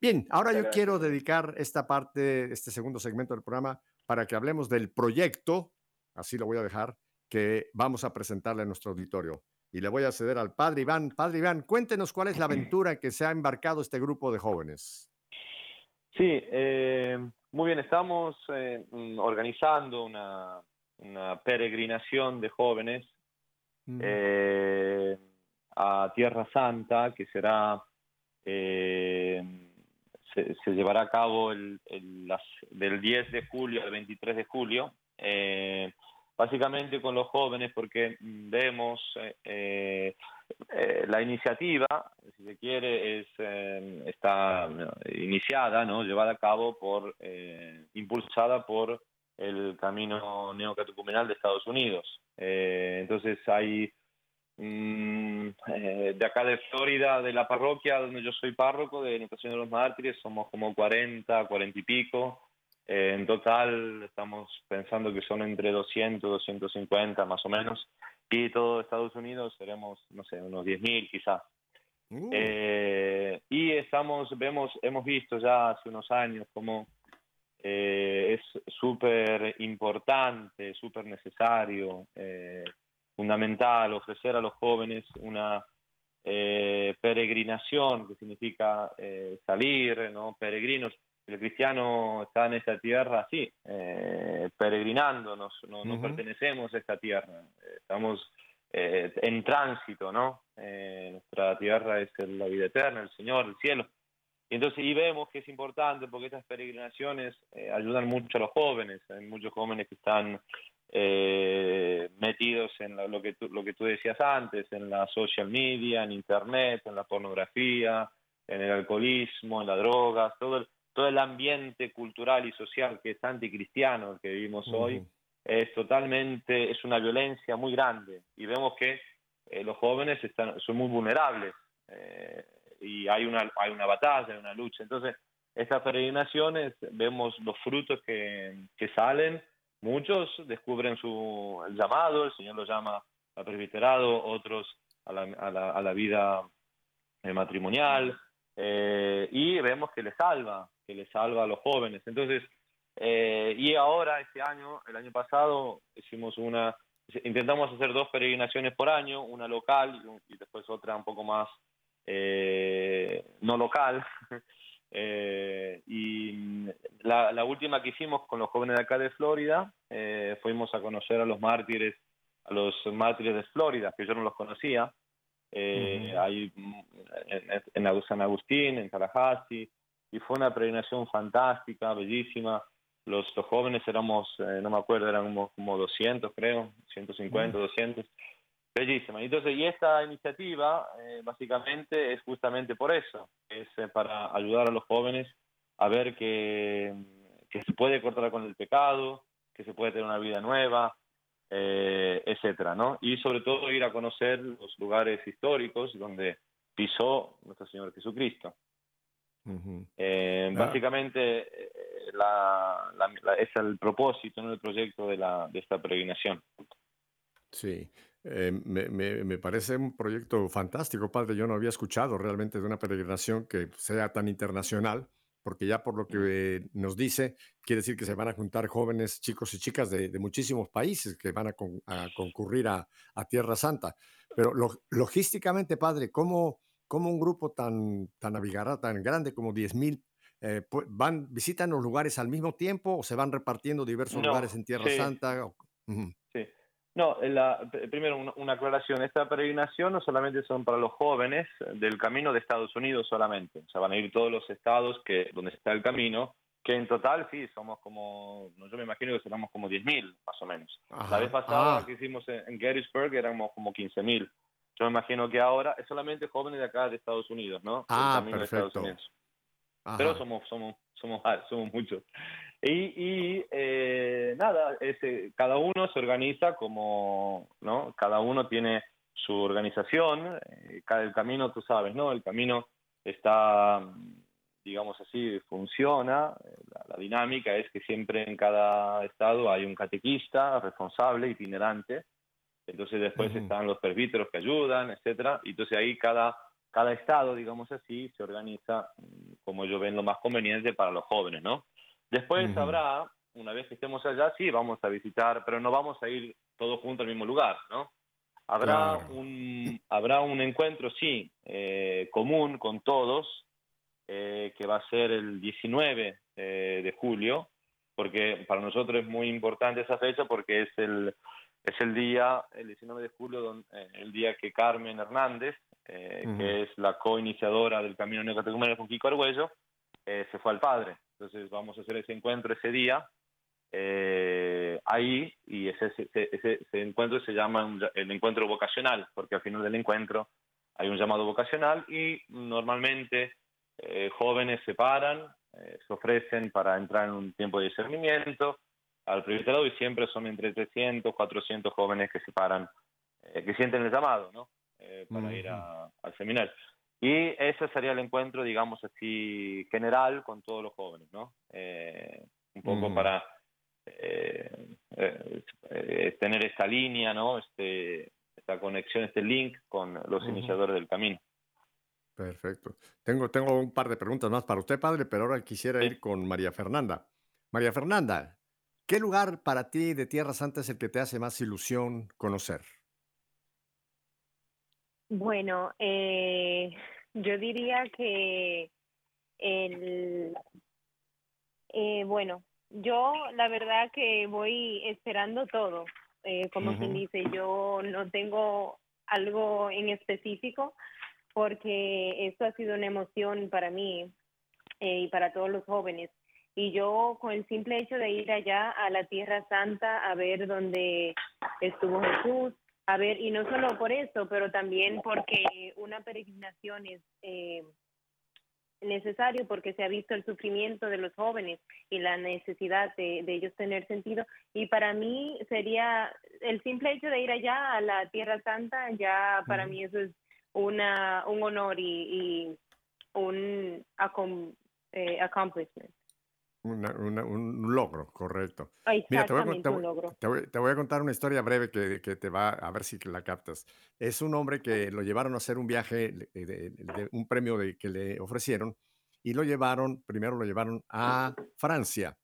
Bien, ahora yo quiero dedicar esta parte, este segundo segmento del programa, para que hablemos del proyecto, así lo voy a dejar, que vamos a presentarle a nuestro auditorio. Y le voy a ceder al Padre Iván. Padre Iván, cuéntenos cuál es la [clears throat] aventura en que se ha embarcado este grupo de jóvenes. Sí, eh, muy bien, estamos eh, mm, organizando una, una peregrinación de jóvenes Mm. eh, a Tierra Santa, que será, eh, se, se llevará a cabo el, el- las- del 10 de julio al 23 de julio, eh, básicamente con los jóvenes, porque mm, vemos eh, eh, la iniciativa, si se quiere, es, eh, está iniciada, ¿no? llevada a cabo por, eh, impulsada por el camino neocatecumenal de Estados Unidos. Eh, entonces hay mm, eh, de acá de Florida, de la parroquia donde yo soy párroco, de Señora de los Mártires, somos como 40, 40 y pico. En total estamos pensando que son entre 200, 250 más o menos. Y todo Estados Unidos seremos, no sé, unos 10.000 quizás. Uh, Eh, y estamos, vemos, hemos visto ya hace unos años cómo eh, es súper importante, súper necesario, eh, fundamental ofrecer a los jóvenes una peregrinación, que significa eh, salir, ¿no? Peregrinos. El cristiano está en esta tierra así, eh, peregrinando, nos- no, no Ujú. pertenecemos a esta tierra, eh, estamos eh, en tránsito, ¿no? Eh, nuestra tierra es la vida eterna, el Señor, el cielo. Y entonces, y vemos que es importante porque estas peregrinaciones eh, ayudan mucho a los jóvenes. Hay muchos jóvenes que están eh, metidos en la- lo, que tú, lo que tú decías antes, en la social media, en internet, en la pornografía, en el alcoholismo, en las drogas, todo el, todo el ambiente cultural y social que es anticristiano el que vivimos hoy es totalmente, es una violencia muy grande. Y vemos que eh, los jóvenes están, son muy vulnerables eh, y hay una, hay una batalla, hay una lucha. Entonces, estas peregrinaciones vemos los frutos que, que salen, muchos descubren su el llamado, el Señor los llama al presbiterado, otros a la, a la, a la vida eh, matrimonial, eh, y vemos que le salva, que le salva a los jóvenes. Entonces, eh, y ahora, este año, el año pasado, hicimos una, intentamos hacer dos peregrinaciones por año, una local y, y después otra un poco más eh, no local. [laughs] Eh, y mm, la, la última que hicimos con los jóvenes de acá de Florida, eh, fuimos a conocer a los mártires, a los mártires de Florida, que yo no los conocía. Eh, Ujú. Ahí mm, en, en San Agustín, en Tallahassee, y fue una peregrinación fantástica, bellísima. Los, los jóvenes éramos, eh, no me acuerdo, eran como, como 200 creo, 150, 200. Bellísima. Entonces, y esta iniciativa eh, básicamente es justamente por eso, es eh, para ayudar a los jóvenes a ver que, que se puede cortar con el pecado, que se puede tener una vida nueva, eh, etcétera, ¿no? Y sobre todo ir a conocer los lugares históricos donde pisó nuestro Señor Jesucristo. Eh, Ah. Básicamente, eh, la, la- la- es el propósito, ¿no? el proyecto de, la, de esta peregrinación. Sí, eh, me, me- me parece un proyecto fantástico, padre. Yo no había escuchado realmente de una peregrinación que sea tan internacional, porque ya por lo que nos dice, quiere decir que se van a juntar jóvenes, chicos y chicas de, de muchísimos países que van a, con- a concurrir a, a Tierra Santa. Pero lo- logísticamente, padre, ¿cómo, cómo un grupo tan, tan abigarrado, tan grande como 10.000 eh, pu- van, visitan los lugares al mismo tiempo o se van repartiendo diversos No, lugares en Tierra sí. Santa? Ujú. Sí. No, la- pr- primero una, una aclaración. Esta peregrinación no solamente son para los jóvenes del camino de Estados Unidos solamente. O sea, van a ir todos los estados que donde está el camino, que en total sí, somos como, yo me imagino que seremos como 10.000 más o menos. Ajá. La vez pasada Ah. que hicimos en, en Gettysburg éramos como 15.000. Yo me imagino que ahora es solamente jóvenes de acá de Estados Unidos, ¿no? Ah, perfecto. Pero somos, somos, somos, ah, somos muchos. Y, y eh, nada, ese, cada uno se organiza como, ¿no? Cada uno tiene su organización, eh, cada el camino, tú sabes, ¿no? El camino está, digamos así, funciona, la, la dinámica es que siempre en cada estado hay un catequista responsable, itinerante, entonces después Ujú. están los presbíteros que ayudan, etcétera, y entonces ahí cada, cada estado, digamos así, se organiza mm, como ellos ven lo más conveniente para los jóvenes, ¿no? Después Ujú. habrá, una vez que estemos allá, sí, vamos a visitar, pero no vamos a ir todos juntos al mismo lugar, ¿no? Habrá Claro. un habrá un encuentro, sí, eh, común con todos, eh, que va a ser el 19 eh, de julio, porque para nosotros es muy importante esa fecha porque es el, es el día, el 19 de julio, don- eh, el día que Carmen Hernández, eh, que es la co-iniciadora del Camino Neocatecumenal con Kiko Argüello, eh, se fue al Padre. Entonces vamos a hacer ese encuentro ese día eh, ahí y ese, ese, ese- ese encuentro se llama un- el encuentro vocacional, porque al final del encuentro hay un llamado vocacional y normalmente jóvenes se paran, se ofrecen para entrar en un tiempo de discernimiento al presbiterado y siempre son entre 300, 400 jóvenes que se paran, eh, que sienten el llamado, ¿no? Eh, para ir a- al seminario. Y ese sería el encuentro, digamos así, general con todos los jóvenes, ¿no? Eh, un poco Ujú. para eh, eh, tener esta línea, ¿no? Este, esta conexión, este link con los Ujú. iniciadores del camino. Perfecto. Tengo, tengo un par de preguntas más para usted, padre, pero ahora quisiera ir con María Fernanda. María Fernanda, ¿qué lugar para ti de Tierra Santa es el que te hace más ilusión conocer? Bueno, eh, yo diría que el, eh, bueno, yo la verdad que voy esperando todo. Eh, como quien Ujú. dice, yo no tengo algo en específico porque esto ha sido una emoción para mí eh, y para todos los jóvenes. Y yo con el simple hecho de ir allá a la Tierra Santa a ver dónde estuvo Jesús, a ver, y no solo por eso, pero también porque una peregrinación es eh, necesario porque se ha visto el sufrimiento de los jóvenes y la necesidad de, de ellos tener sentido. Y para mí sería el simple hecho de ir allá a la Tierra Santa, ya para mí eso es una, un honor y, y un acom- eh, accomplishment. Una- una- un logro, correcto. Mira, te voy, a, te voy- te voy- te voy a contar una historia breve que, que te va a ver si la captas. Es un hombre que lo llevaron a hacer un viaje, de, de- de un premio que le ofrecieron, y lo llevaron, primero lo llevaron a Francia,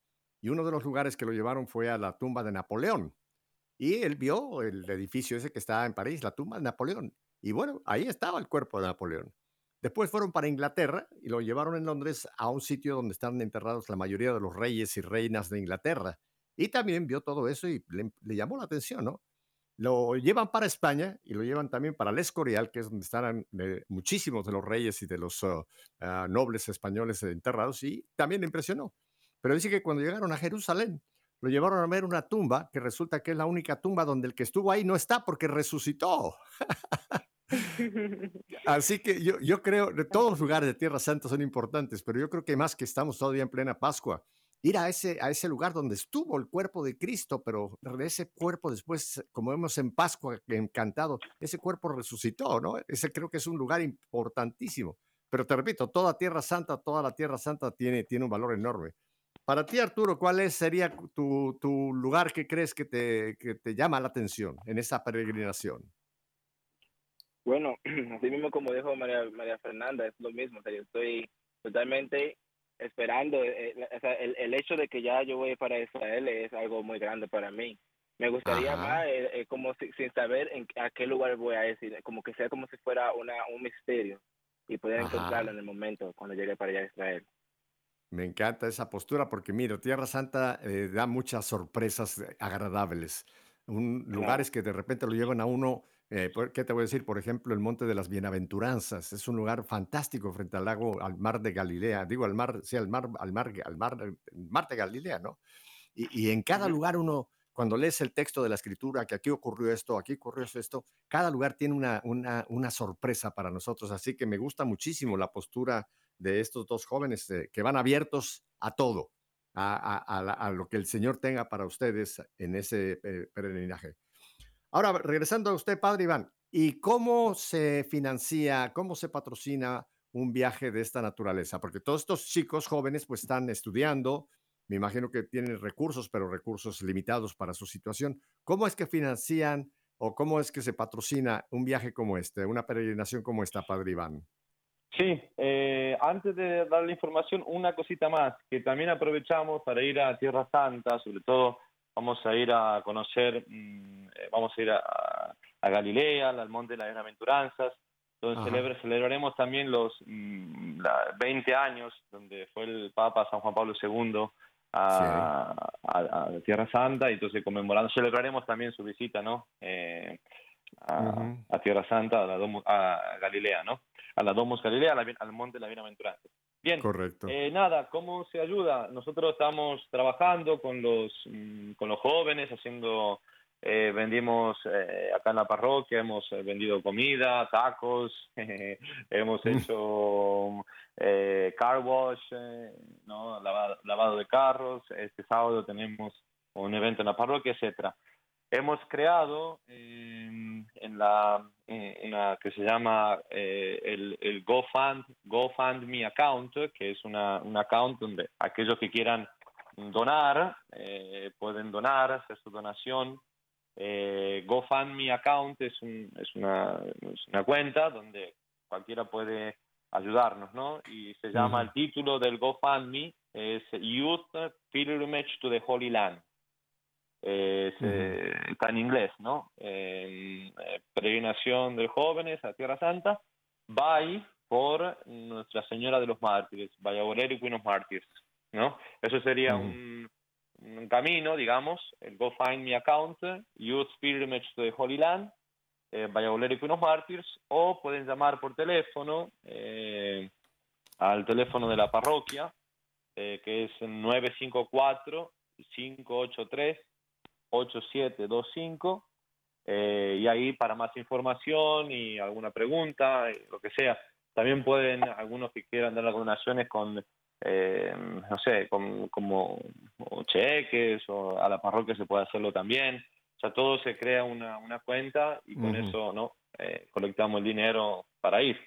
y uno de los lugares que lo llevaron fue a la tumba de Napoleón. Y él vio el edificio ese que está en París, la tumba de Napoleón. Y bueno, ahí estaba el cuerpo de Napoleón. Después fueron para Inglaterra y lo llevaron en Londres a un sitio donde están enterrados la mayoría de los reyes y reinas de Inglaterra. Y también vio todo eso y le, llamó la atención, ¿no? Lo llevan para España y lo llevan también para El Escorial, que es donde están eh, muchísimos de los reyes y de los uh, nobles españoles enterrados, y también le impresionó. Pero dice que cuando llegaron a Jerusalén, lo llevaron a ver una tumba, que resulta que es la única tumba donde el que estuvo ahí no está porque resucitó. [laughs] [laughs] Así que yo, yo creo, todos los lugares de Tierra Santa son importantes, pero yo creo que más que estamos todavía en plena Pascua, ir a ese, a ese lugar donde estuvo el cuerpo de Cristo, pero de ese cuerpo después, como vemos en Pascua, encantado, ese cuerpo resucitó, ¿no? Ese creo que es un lugar importantísimo. Pero te repito, toda Tierra Santa, toda la Tierra Santa tiene, tiene un valor enorme. Para ti, Arturo, ¿cuál es, sería tu, tu lugar que crees que te, que te llama la atención en esa peregrinación? Bueno, [clears throat] así mismo como dijo María, María Fernanda, es lo mismo. o sea, yo estoy totalmente esperando. eh, eh, o sea, el, el hecho de que ya yo voy para Israel es algo muy grande para mí. Me gustaría Ajá. más, eh, eh, como si- sin saber en, a qué lugar voy a ir, como que sea como si fuera una, un misterio y poder Ajá. encontrarlo en el momento cuando llegue para allá a Israel. Me encanta esa postura porque, mira, Tierra Santa eh, da muchas sorpresas agradables. Un- lugares que de repente lo llevan a uno, eh, ¿qué te voy a decir? Por ejemplo, el Monte de las Bienaventuranzas. Es un lugar fantástico frente al lago, al mar de Galilea. Digo, al mar, sí, al mar, al mar, al mar, mar de Galilea, ¿no? Y, y en cada lugar uno, cuando lees el texto de la escritura, que aquí ocurrió esto, aquí ocurrió esto, cada lugar tiene una, una, una sorpresa para nosotros. Así que me gusta muchísimo la postura de estos dos jóvenes eh, que van abiertos a todo, a, a- a la- a lo que el Señor tenga para ustedes en ese eh, peregrinaje. Ahora, regresando a usted, Padre Iván, ¿y cómo se financia, cómo se patrocina un viaje de esta naturaleza? Porque todos estos chicos jóvenes pues están estudiando, me imagino que tienen recursos, pero recursos limitados para su situación. ¿Cómo es que financian o cómo es que se patrocina un viaje como este, una peregrinación como esta, Padre Iván? Sí, eh, antes de dar la información, una cosita más, que también aprovechamos para ir a Tierra Santa, sobre todo vamos a ir a conocer, mm, eh, vamos a ir a, a Galilea, al Monte de las Bienaventuranzas, donde celebra- celebraremos también los mm, la 20 años, donde fue el Papa San Juan Pablo II a, a- a Tierra Santa, y entonces conmemorando, celebraremos también su visita, ¿no? Eh, a, Tierra Santa, a, la Domus- a Galilea, ¿no? A la Domus Galilea, a la- al monte de la Bienaventuranza. Bien, Correcto. eh, nada, ¿cómo se ayuda? Nosotros estamos trabajando con los, mm, con los jóvenes, haciendo, eh, vendimos eh, acá en la parroquia, hemos eh, vendido comida, tacos, [laughs] hemos hecho eh, car wash, eh, ¿no? lavado, lavado de carros, este sábado tenemos un evento en la parroquia, etcétera. Hemos creado eh, en la eh, una que se llama eh, el, el GoFund, GoFundMe account, que es una, un account donde aquellos que quieran donar eh, pueden donar, hacer su donación. Eh, GoFundMe account es, un- es, una, es una cuenta donde cualquiera puede ayudarnos, ¿no? Y se llama el título del GoFundMe es Youth Pilgrimage to the Holy Land. Es, eh, está en inglés, ¿no? Eh, peregrinación de jóvenes a Tierra Santa, by por Nuestra Señora de los Mártires, Lady Queen of Martyrs, ¿no? Eso sería un, un camino, digamos, el Go Find Me account, Youth Pilgrimage to the Holy Land, eh, Lady Queen of Martyrs, o pueden llamar por teléfono eh, al teléfono de la parroquia, eh, que es 954 583 8725 eh, y ahí para más información y alguna pregunta, eh, lo que sea. También pueden, algunos que quieran dar las donaciones con, eh, no sé, con, como o cheques o a la parroquia se puede hacerlo también. O sea, todo se crea una, una cuenta y con eso no Eh, colectamos el dinero para ir.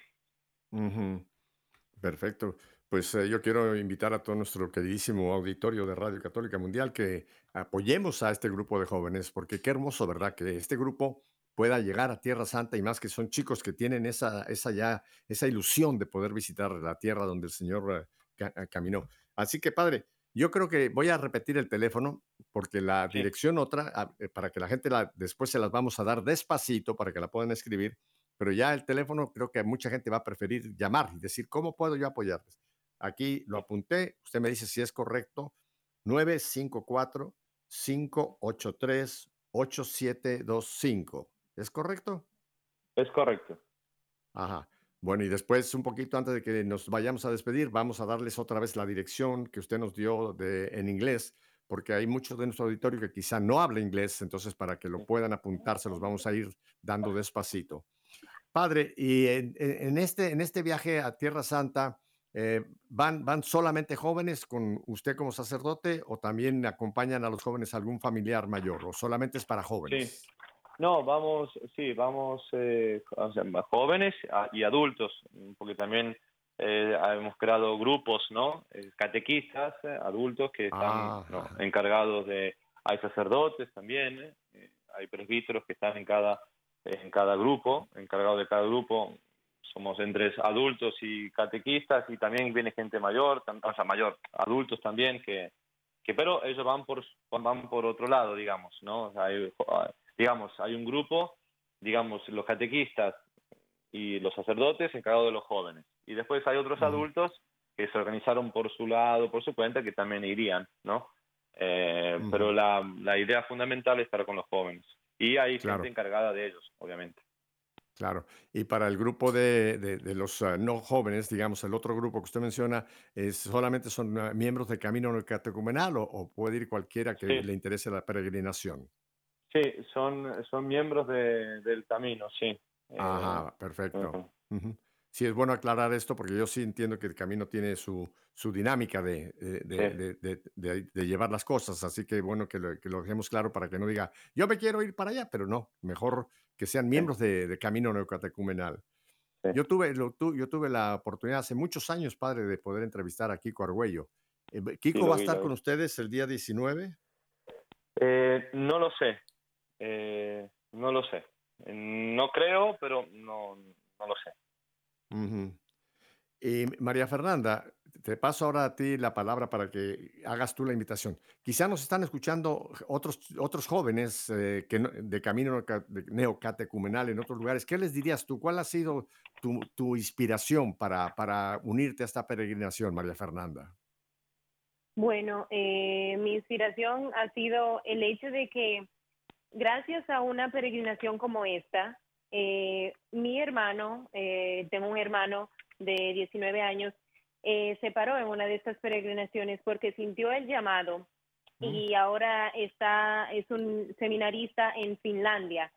Perfecto. Pues eh, yo quiero invitar a todo nuestro queridísimo auditorio de Radio Católica Mundial que apoyemos a este grupo de jóvenes, porque qué hermoso, ¿verdad? Que este grupo pueda llegar a Tierra Santa y más que son chicos que tienen esa, esa ya, esa ilusión de poder visitar la tierra donde el Señor eh, eh, caminó. Así que, padre, yo creo que voy a repetir el teléfono porque la Sí. dirección otra, ah, eh, para que la gente la, después se las vamos a dar despacito para que la puedan escribir, pero ya el teléfono creo que mucha gente va a preferir llamar y decir, ¿cómo puedo yo apoyarles? Aquí lo apunté, usted me dice si es correcto, 954-583-8725. ¿Es correcto? Es correcto. Ajá. Bueno, y después, un poquito antes de que nos vayamos a despedir, vamos a darles otra vez la dirección que usted nos dio de, en inglés, porque hay muchos de nuestro auditorio que quizá no habla inglés, entonces para que lo puedan apuntar, se los vamos a ir dando despacito. Padre, y en, en- en este, en este viaje a Tierra Santa, eh, ¿van, ¿van solamente jóvenes con usted como sacerdote o también acompañan a los jóvenes algún familiar mayor o solamente es para jóvenes? Sí. No, vamos, sí, vamos eh, o sea, jóvenes a- y adultos, porque también eh, hemos creado grupos, ¿no? Eh, catequistas, eh, adultos que están Ah. ¿no? encargados de, hay sacerdotes también, hay presbíteros que están en cada, en cada grupo, encargados de cada grupo. Somos entre adultos y catequistas y también viene gente mayor, o sea, mayor, adultos también que, que pero ellos van por van por otro lado digamos no O sea, hay, digamos hay un grupo digamos los catequistas y los sacerdotes encargados de los jóvenes. Y después hay otros adultos que se organizaron por su lado por su cuenta que también irían no Eh, Ujú. pero la, la idea fundamental es estar con los jóvenes. Y hay Claro. gente encargada de ellos obviamente Claro. Y para el grupo de, de- de los ah, no jóvenes, digamos, el otro grupo que usted menciona, es, ¿solamente son ah, miembros de Camino Catecumenal o, o puede ir cualquiera que Sí. le interese la peregrinación? sí son son miembros de, del camino sí Eh, Ajá, perfecto. ujú. Ujú. Sí, es bueno aclarar esto porque yo sí entiendo que el camino tiene su, su dinámica de, de- de- Sí. de- de- de- de llevar las cosas, así que bueno que lo, que lo dejemos claro para que no diga, yo me quiero ir para allá, pero no, mejor que sean miembros de, de Camino Neocatecumenal. Yo tuve, lo tu- yo tuve la oportunidad hace muchos años, padre, de poder entrevistar a Kiko Argüello. Eh, ¿Kiko va a estar con ustedes el día 19? Eh, no lo sé. Eh, no lo sé. Eh, No creo, pero no, no lo sé. Y María Fernanda, te paso ahora a ti la palabra para que hagas tú la invitación. Quizá nos están escuchando otros, otros jóvenes eh, que de camino neocatecumenal en otros lugares. ¿Qué les dirías tú? ¿Cuál ha sido tu, tu inspiración para, para unirte a esta peregrinación, María Fernanda? Bueno, eh, mi inspiración ha sido el hecho de que gracias a una peregrinación como esta, eh, mi hermano, tengo un hermano de 19 años, eh, se paró en una de estas peregrinaciones porque sintió el llamado y ahora está, es un seminarista en Finlandia,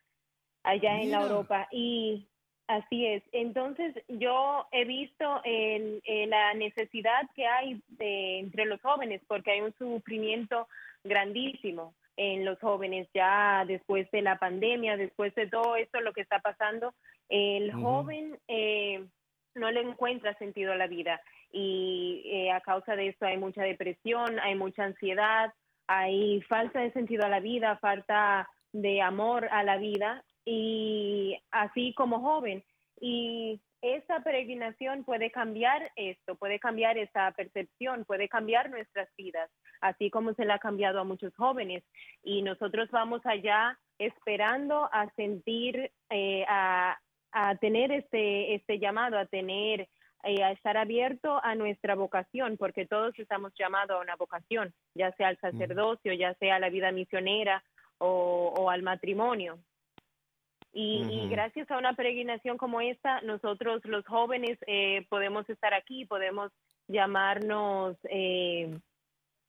allá en la Mira. Europa. Y así es. Entonces, yo he visto el- eh, la necesidad que hay de- entre los jóvenes, porque hay un sufrimiento grandísimo en los jóvenes ya después de la pandemia, después de todo esto, lo que está pasando. El joven eh, no le encuentra sentido a la vida y eh, a causa de esto hay mucha depresión, hay mucha ansiedad, hay falta de sentido a la vida, falta de amor a la vida y así como joven. Y esa peregrinación puede cambiar esto, puede cambiar esa percepción, puede cambiar nuestras vidas, así como se le ha cambiado a muchos jóvenes. Y nosotros vamos allá esperando a sentir, eh, a, a tener este, este llamado, a tener, eh, a estar abierto a nuestra vocación, porque todos estamos llamados a una vocación, ya sea al sacerdocio, ya sea a la vida misionera o, o al matrimonio. Y, y Ujú. gracias a una peregrinación como esta, nosotros los jóvenes eh, podemos estar aquí, podemos llamarnos eh,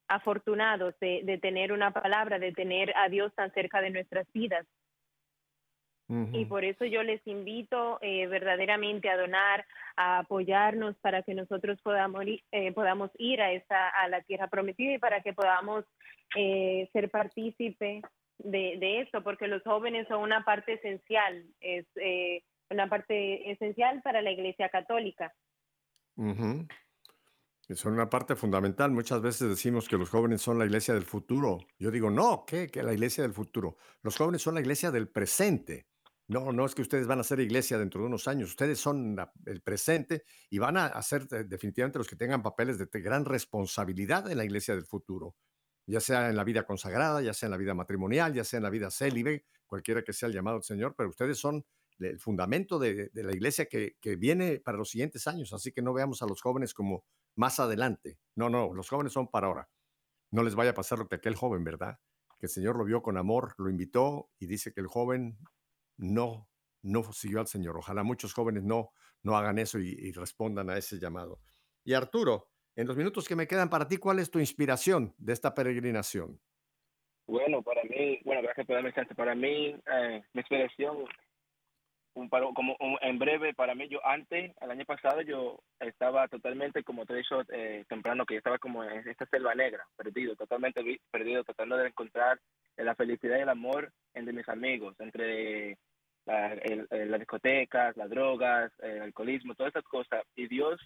afortunados de, de tener una palabra, de tener a Dios tan cerca de nuestras vidas. Y por eso yo les invito eh, verdaderamente a donar, a apoyarnos para que nosotros podamos, ir- eh, podamos ir a, esa, a la tierra prometida y para que podamos eh, ser partícipe de, de esto, porque los jóvenes son una parte esencial, es eh, una parte esencial para la Iglesia Católica. Que Son una parte fundamental. Muchas veces decimos que los jóvenes son la iglesia del futuro. Yo digo, no, ¿qué? Que la iglesia del futuro. Los jóvenes son la iglesia del presente. No, no es que ustedes van a ser iglesia dentro de unos años. Ustedes son el presente y van a, ser de- definitivamente los que tengan papeles de gran responsabilidad en la iglesia del futuro. Ya sea en la vida consagrada, ya sea en la vida matrimonial, ya sea en la vida célibe, cualquiera que sea el llamado del Señor, pero ustedes son el fundamento de, de la iglesia que, que viene para los siguientes años. Así que no veamos a los jóvenes como más adelante. No, no, los jóvenes son para ahora. No les vaya a pasar lo que aquel joven, ¿verdad? Que el Señor lo vio con amor, lo invitó y dice que el joven no, no siguió al Señor. Ojalá muchos jóvenes no, no hagan eso y, y respondan a ese llamado. Y Arturo, en los minutos que me quedan para ti, ¿cuál es tu inspiración de esta peregrinación? Bueno, para mí, bueno, gracias por darme chance. Para mí, eh, mi inspiración, un como un- en breve, para mí, yo antes, el año pasado, yo estaba totalmente, como te he dicho eh, temprano, que yo estaba como en esta selva negra, perdido, totalmente perdido, tratando de encontrar la felicidad y el amor entre mis amigos, entre la- el- el- las discotecas, las drogas, el alcoholismo, todas esas cosas. Y Dios,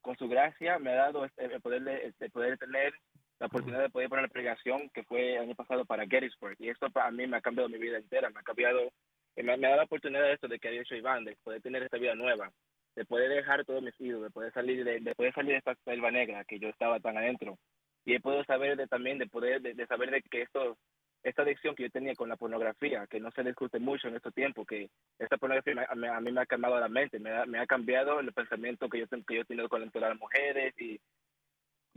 con su gracia, me ha dado este- el poder de, de poder tener la oportunidad de poder poner la pregación que fue el año pasado para Gettysburg. Y esto para mí me ha cambiado mi vida entera, me ha cambiado, eh, me, me ha dado la oportunidad de esto de que ha dicho Iván, de poder tener esta vida nueva, de poder dejar todos mis hijos, de poder salir de, de poder salir de esta selva negra que yo estaba tan adentro. Y he podido saber de, también de poder, de, de saber de que esto, esta adicción que yo tenía con la pornografía, que no se discute mucho en estos tiempos, que esta pornografía me- me- a mí me ha calmado la mente, me ha, me ha cambiado el pensamiento que yo, que yo he tenido con las mujeres y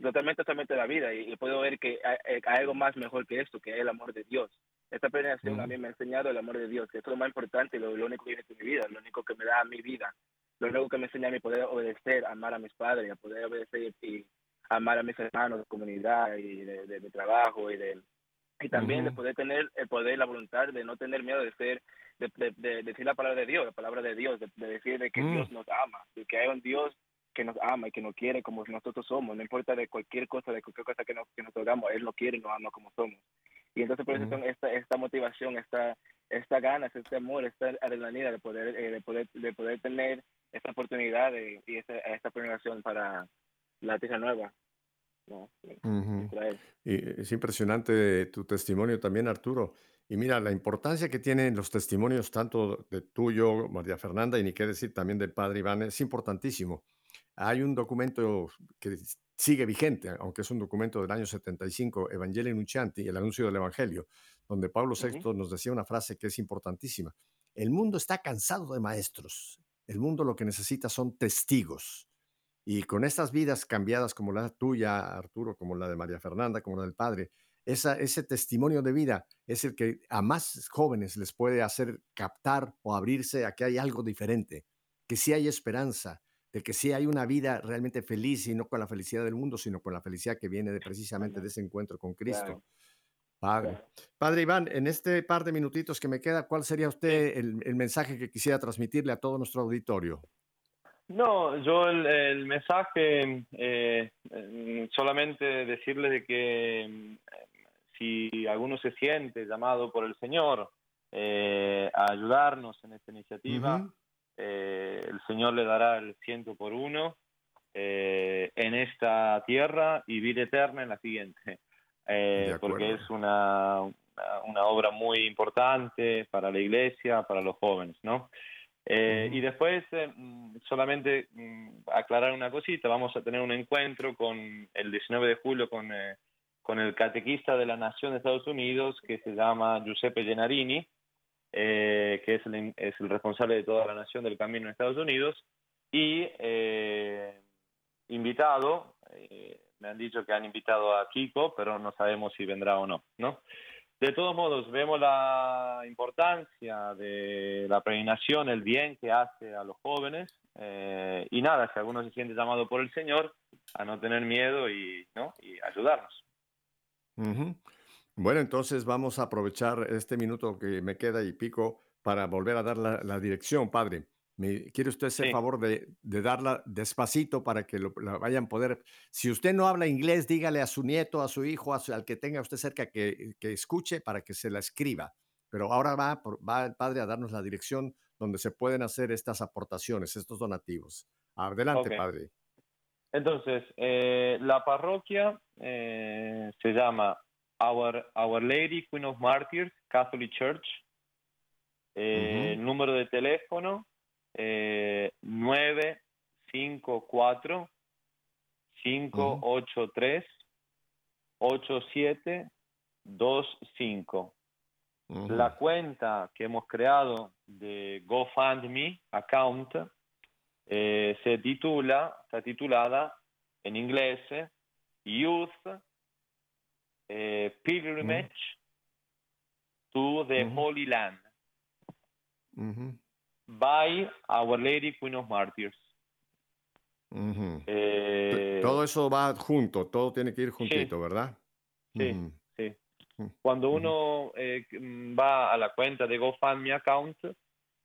totalmente, totalmente la vida y, y puedo ver que hay, hay algo más mejor que esto, que es el amor de Dios. Esta peregrinación a mí me ha enseñado el amor de Dios, que es lo más importante y lo, lo único que viene en mi vida, lo único que me da a mi vida, lo único que me enseña a mí poder obedecer, amar a mis padres, a poder obedecer y amar a mis hermanos de comunidad y de, de- de trabajo y de y también de poder tener el poder y la voluntad de no tener miedo de ser de, de- de decir la palabra de Dios la palabra de Dios de, de decir de que Mm. Dios nos ama de que hay un Dios que nos ama y que nos quiere como nosotros somos no importa de cualquier cosa de cualquier cosa que nos que nos hagamos él nos quiere y nos ama como somos. Y entonces por eso son esta esta motivación esta esta ganas este amor esta adrenalina de poder eh, de poder de poder tener esta oportunidad de, y esta esta para la tierra nueva Israel. Y es impresionante tu testimonio también, Arturo. Y mira, la importancia que tienen los testimonios tanto de tuyo, María Fernanda, y ni qué decir también del padre Iván, es importantísimo. hay un documento que sigue vigente, aunque es un documento del año 75, Evangelii Nuncianti, el anuncio del Evangelio, donde Pablo VI nos decía una frase que es importantísima. El mundo está cansado de maestros. El mundo lo que necesita son testigos. Y con estas vidas cambiadas como la tuya, Arturo, como la de María Fernanda, como la del padre, esa, ese testimonio de vida es el que a más jóvenes les puede hacer captar o abrirse a que hay algo diferente, que sí hay esperanza, de que sí hay una vida realmente feliz y no con la felicidad del mundo, sino con la felicidad que viene de, precisamente de ese encuentro con Cristo. Padre. Padre Iván, en este par de minutitos que me queda, ¿cuál sería usted el, el mensaje que quisiera transmitirle a todo nuestro auditorio? No, yo el, el mensaje, eh, solamente decirles de que mm, si alguno se siente llamado por el Señor eh, a ayudarnos en esta iniciativa, eh, el Señor le dará el ciento por uno eh, en esta tierra y vida eterna en la siguiente, Eh, porque es una, una obra muy importante para la iglesia, para los jóvenes, ¿no? Eh, Y después, eh, mm, solamente mm, aclarar una cosita, vamos a tener un encuentro con el 19 de julio con, eh, con el catequista de la Nación de Estados Unidos que se llama Giuseppe Genarini, eh, que es el, es el responsable de toda la Nación del Camino en Estados Unidos, y eh, invitado, eh, me han dicho que han invitado a Kiko, pero no sabemos si vendrá o no, ¿no? De todos modos, vemos la importancia de la peregrinación, el bien que hace a los jóvenes, eh, y nada, si alguno se siente llamado por el Señor, a no tener miedo y, ¿no? y ayudarnos. Bueno, entonces vamos a aprovechar este minuto que me queda y pico para volver a dar la, la dirección, padre. ¿Me, ¿Quiere usted hacer Sí. favor de, de darla despacito para que lo, la vayan a poder? Si usted no habla inglés, dígale a su nieto, a su hijo, a su- al que tenga usted cerca que, que escuche para que se la escriba. Pero ahora va, va el padre a darnos la dirección donde se pueden hacer estas aportaciones, estos donativos. Adelante, padre. Entonces, eh, la parroquia eh, se llama Our, Our Lady Queen of Martyrs Catholic Church. Eh, número de teléfono eh, 954 583 8725. La cuenta que hemos creado de GoFundMe account eh, se titula, está titulada en inglés Youth eh, Pilgrimage to the Holy Land by Our Lady Queen of Martyrs. Eh, Todo eso va junto, todo tiene que ir juntito, ¿verdad? Sí, sí. Cuando uno eh, va a la cuenta de GoFundMe account,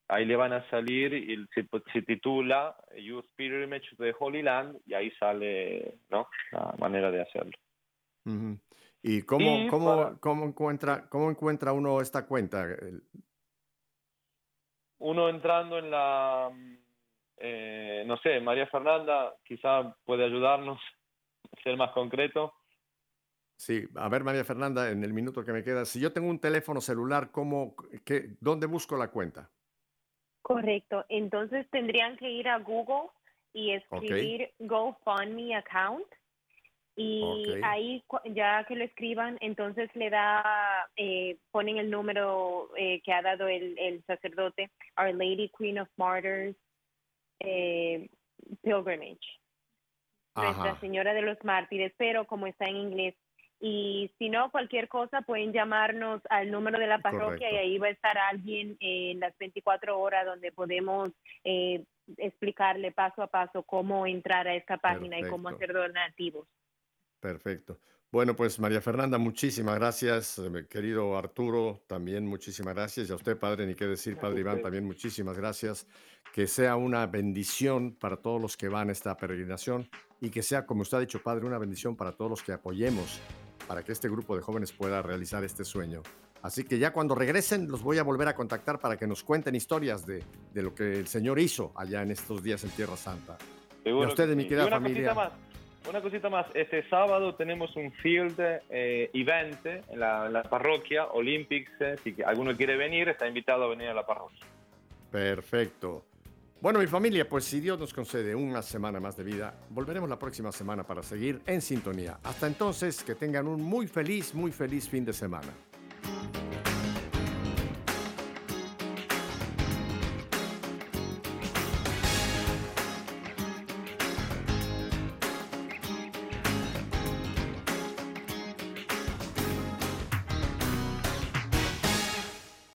ahí le van a salir y se, se titula Youth Pilgrimage to the Holy Land y ahí sale ¿no? la manera de hacerlo. ¿Y cómo, Y cómo, para- cómo encuentra, cómo encuentra uno esta cuenta? Uno entrando en la, eh, no sé, María Fernanda quizá puede ayudarnos a [laughs] ser más concreto. Sí, a ver, María Fernanda, en el minuto que me queda, si yo tengo un teléfono celular, ¿cómo, qué, ¿dónde busco la cuenta? Correcto. Entonces tendrían que ir a Google y escribir GoFundMe account y Ok. ahí ya que lo escriban, entonces le da, eh, ponen el número eh, que ha dado el, el sacerdote, Our Lady Queen of Martyrs eh, Pilgrimage, Nuestra. Señora de los Mártires, pero como está en inglés. Y si no, cualquier cosa, pueden llamarnos al número de la parroquia Correcto. y ahí va a estar alguien en las 24 horas donde podemos eh, explicarle paso a paso cómo entrar a esta página y cómo hacer donativos. Perfecto. Bueno, pues María Fernanda, muchísimas gracias. eh, Querido Arturo, también muchísimas gracias. Y a usted, padre, ni qué decir, padre Iván, también muchísimas gracias. Que sea una bendición para todos los que van a esta peregrinación y que sea, como usted ha dicho, padre, una bendición para todos los que apoyemos para que este grupo de jóvenes pueda realizar este sueño. Así que ya cuando regresen los voy a volver a contactar para que nos cuenten historias de, de lo que el Señor hizo allá en estos días en Tierra Santa. y Seguro a ustedes, mi querida Y familia. Una cosita más, este sábado tenemos un field eh, event en la, parroquia Olympics, eh, si alguno quiere venir, está invitado a venir a la parroquia. Perfecto. Bueno, mi familia, pues si Dios nos concede una semana más de vida, volveremos la próxima semana para seguir en sintonía. Hasta entonces, que tengan un muy feliz, muy feliz fin de semana.